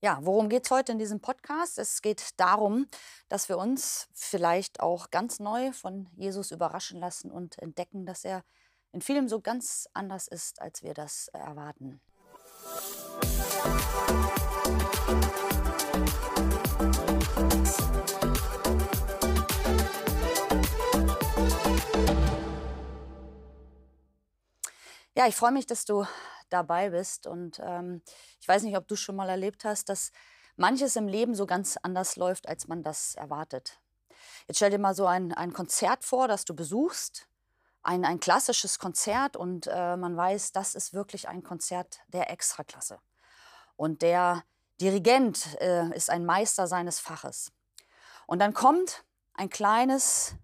Ja, worum geht es heute in diesem Podcast? Es geht darum, dass wir uns vielleicht auch ganz neu von Jesus überraschen lassen und entdecken, dass er in vielem so ganz anders ist, als wir das erwarten. Ja, ich freue mich, dass du dabei bist. Und ähm, ich weiß nicht, ob du schon mal erlebt hast, dass manches im Leben so ganz anders läuft, als man das erwartet. Jetzt stell dir mal so ein, ein Konzert vor, das du besuchst. Ein, ein klassisches Konzert und äh, man weiß, das ist wirklich ein Konzert der Extraklasse. Und der Dirigent äh, ist ein Meister seines Faches. Und dann kommt ein kleines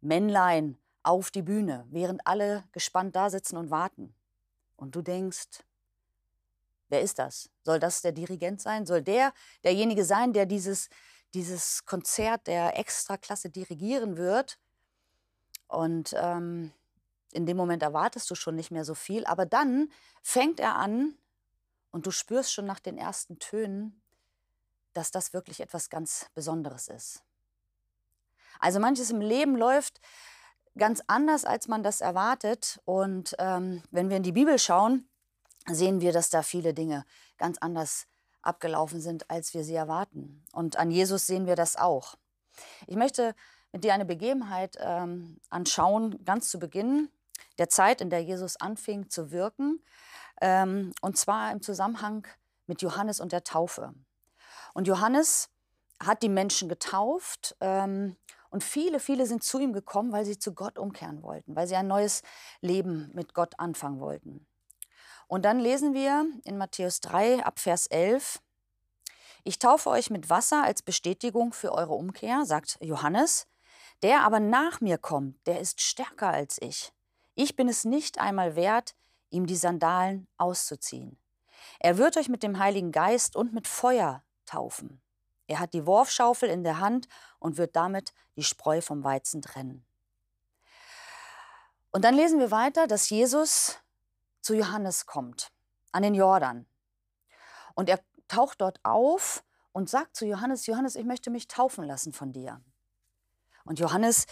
Männlein auf die Bühne, während alle gespannt da sitzen und warten. Und du denkst, wer ist das? Soll das der Dirigent sein? Soll der derjenige sein, der dieses, dieses Konzert der Extraklasse dirigieren wird? Und ähm, in dem Moment erwartest du schon nicht mehr so viel, aber dann fängt er an und du spürst schon nach den ersten Tönen, dass das wirklich etwas ganz Besonderes ist. Also manches im Leben läuft ganz anders, als man das erwartet. Und ähm, wenn wir in die Bibel schauen, sehen wir, dass da viele Dinge ganz anders abgelaufen sind, als wir sie erwarten. Und an Jesus sehen wir das auch. Ich möchte mit dir eine Begebenheit ähm, anschauen, ganz zu Beginn der Zeit, in der Jesus anfing zu wirken, ähm, und zwar im Zusammenhang mit Johannes und der Taufe. Und Johannes hat die Menschen getauft ähm, und viele, viele sind zu ihm gekommen, weil sie zu Gott umkehren wollten, weil sie ein neues Leben mit Gott anfangen wollten. Und dann lesen wir in Matthäus 3 ab Vers 11, ich taufe euch mit Wasser als Bestätigung für eure Umkehr, sagt Johannes. Der aber nach mir kommt, der ist stärker als ich. Ich bin es nicht einmal wert, ihm die Sandalen auszuziehen. Er wird euch mit dem Heiligen Geist und mit Feuer taufen. Er hat die Worfschaufel in der Hand und wird damit die Spreu vom Weizen trennen. Und dann lesen wir weiter, dass Jesus zu Johannes kommt, an den Jordan. Und er taucht dort auf und sagt zu Johannes, Johannes, ich möchte mich taufen lassen von dir. Und Johannes,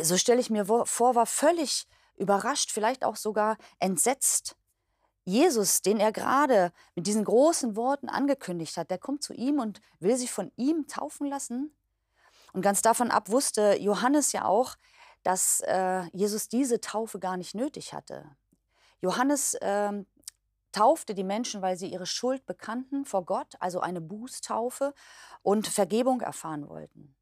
so stelle ich mir vor, war völlig überrascht, vielleicht auch sogar entsetzt, Jesus, den er gerade mit diesen großen Worten angekündigt hat, der kommt zu ihm und will sich von ihm taufen lassen. Und ganz davon ab wusste Johannes ja auch, dass äh, Jesus diese Taufe gar nicht nötig hatte. Johannes äh, taufte die Menschen, weil sie ihre Schuld bekannten vor Gott, also eine Bußtaufe und Vergebung erfahren wollten.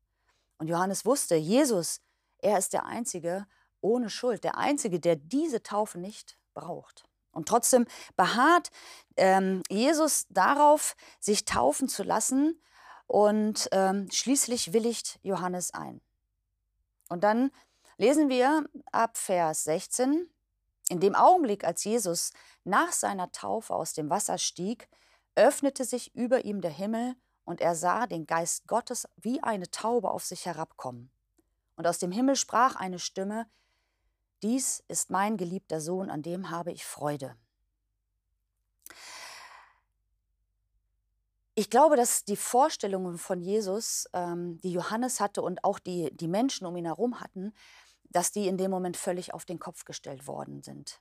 Und Johannes wusste, Jesus, er ist der Einzige ohne Schuld, der Einzige, der diese Taufe nicht braucht. Und trotzdem beharrt ähm, Jesus darauf, sich taufen zu lassen und ähm, schließlich willigt Johannes ein. Und dann lesen wir ab Vers 16, in dem Augenblick, als Jesus nach seiner Taufe aus dem Wasser stieg, öffnete sich über ihm der Himmel und er sah den Geist Gottes wie eine Taube auf sich herabkommen. Und aus dem Himmel sprach eine Stimme, dies ist mein geliebter Sohn, an dem habe ich Freude. Ich glaube, dass die Vorstellungen von Jesus, ähm, die Johannes hatte und auch die, die Menschen um ihn herum hatten, dass die in dem Moment völlig auf den Kopf gestellt worden sind.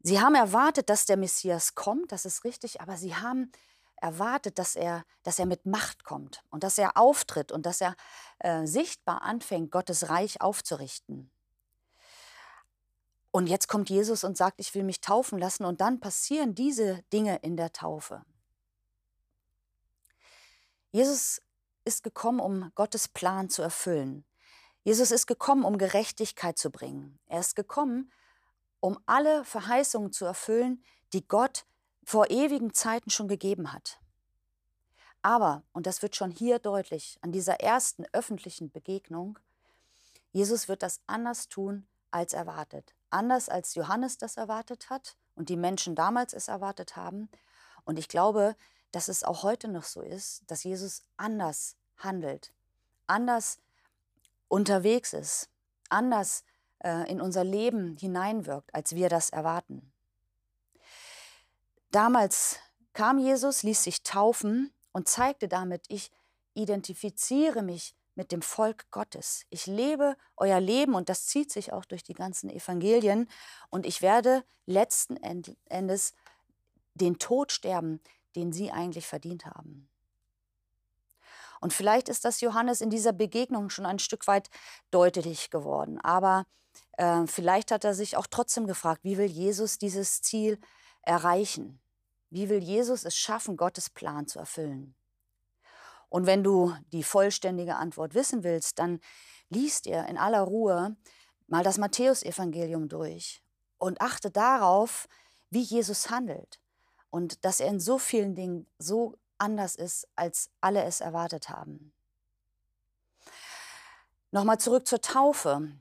Sie haben erwartet, dass der Messias kommt, das ist richtig, aber sie haben erwartet, dass er, dass er mit Macht kommt und dass er auftritt und dass er äh, sichtbar anfängt, Gottes Reich aufzurichten. Und jetzt kommt Jesus und sagt, ich will mich taufen lassen und dann passieren diese Dinge in der Taufe. Jesus ist gekommen, um Gottes Plan zu erfüllen. Jesus ist gekommen, um Gerechtigkeit zu bringen. Er ist gekommen, um alle Verheißungen zu erfüllen, die Gott vor ewigen Zeiten schon gegeben hat. Aber, und das wird schon hier deutlich, an dieser ersten öffentlichen Begegnung, Jesus wird das anders tun als erwartet anders als Johannes das erwartet hat und die Menschen damals es erwartet haben. Und ich glaube, dass es auch heute noch so ist, dass Jesus anders handelt, anders unterwegs ist, anders äh, in unser Leben hineinwirkt, als wir das erwarten. Damals kam Jesus, ließ sich taufen und zeigte damit, ich identifiziere mich mit dem Volk Gottes. Ich lebe euer Leben und das zieht sich auch durch die ganzen Evangelien und ich werde letzten Endes den Tod sterben, den sie eigentlich verdient haben. Und vielleicht ist das Johannes in dieser Begegnung schon ein Stück weit deutlich geworden. Aber äh, vielleicht hat er sich auch trotzdem gefragt, wie will Jesus dieses Ziel erreichen? Wie will Jesus es schaffen, Gottes Plan zu erfüllen? Und wenn du die vollständige Antwort wissen willst, dann liest ihr in aller Ruhe mal das Matthäusevangelium durch und achte darauf, wie Jesus handelt und dass er in so vielen Dingen so anders ist, als alle es erwartet haben. Nochmal zurück zur Taufe.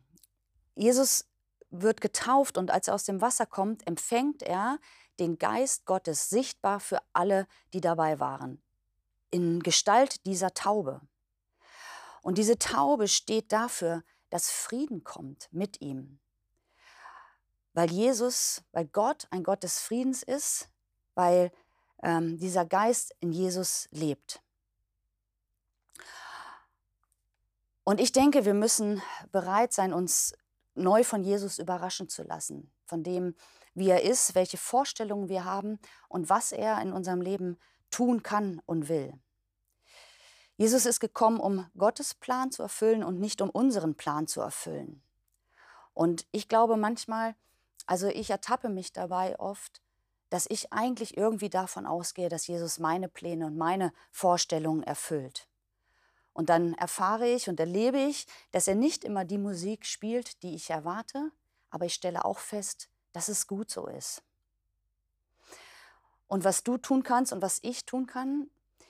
Jesus wird getauft und als er aus dem Wasser kommt, empfängt er den Geist Gottes sichtbar für alle, die dabei waren, in Gestalt dieser Taube. Und diese Taube steht dafür, dass Frieden kommt mit ihm. Weil Jesus, weil Gott ein Gott des Friedens ist, weil ähm, dieser Geist in Jesus lebt. Und ich denke, wir müssen bereit sein, uns neu von Jesus überraschen zu lassen, von dem, wie er ist, welche Vorstellungen wir haben und was er in unserem Leben tun kann und will. Jesus ist gekommen, um Gottes Plan zu erfüllen und nicht um unseren Plan zu erfüllen. Und ich glaube manchmal, also ich ertappe mich dabei oft, dass ich eigentlich irgendwie davon ausgehe, dass Jesus meine Pläne und meine Vorstellungen erfüllt. Und dann erfahre ich und erlebe ich, dass er nicht immer die Musik spielt, die ich erwarte, aber ich stelle auch fest, dass es gut so ist. Und was du tun kannst und was ich tun kann,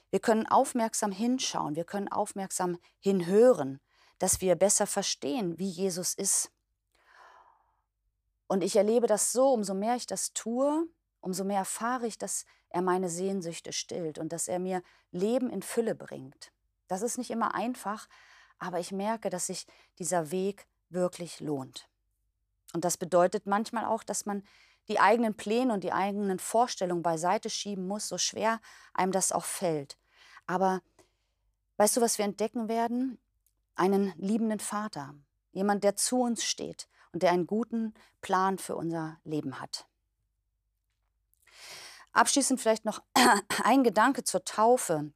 wir können aufmerksam hinschauen, wir können aufmerksam hinhören, dass wir besser verstehen, wie Jesus ist. Und ich erlebe das so, umso mehr ich das tue, umso mehr erfahre ich, dass er meine Sehnsüchte stillt und dass er mir Leben in Fülle bringt. Das ist nicht immer einfach, aber ich merke, dass sich dieser Weg wirklich lohnt. Und das bedeutet manchmal auch, dass man die eigenen Pläne und die eigenen Vorstellungen beiseite schieben muss, so schwer einem das auch fällt. Aber weißt du, was wir entdecken werden? Einen liebenden Vater, jemand, der zu uns steht und der einen guten Plan für unser Leben hat. Abschließend vielleicht noch ein Gedanke zur Taufe.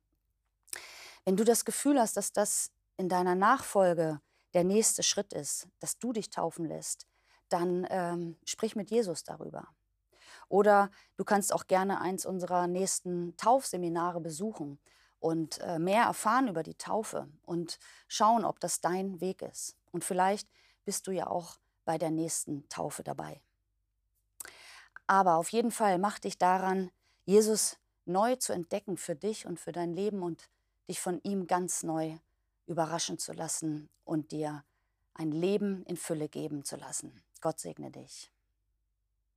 Wenn du das Gefühl hast, dass das in deiner Nachfolge der nächste Schritt ist, dass du dich taufen lässt, dann ähm, sprich mit Jesus darüber. Oder du kannst auch gerne eins unserer nächsten Taufseminare besuchen und äh, mehr erfahren über die Taufe und schauen, ob das dein Weg ist. Und vielleicht bist du ja auch bei der nächsten Taufe dabei. Aber auf jeden Fall mach dich daran, Jesus neu zu entdecken für dich und für dein Leben und dich von ihm ganz neu überraschen zu lassen und dir ein Leben in Fülle geben zu lassen. Gott segne dich.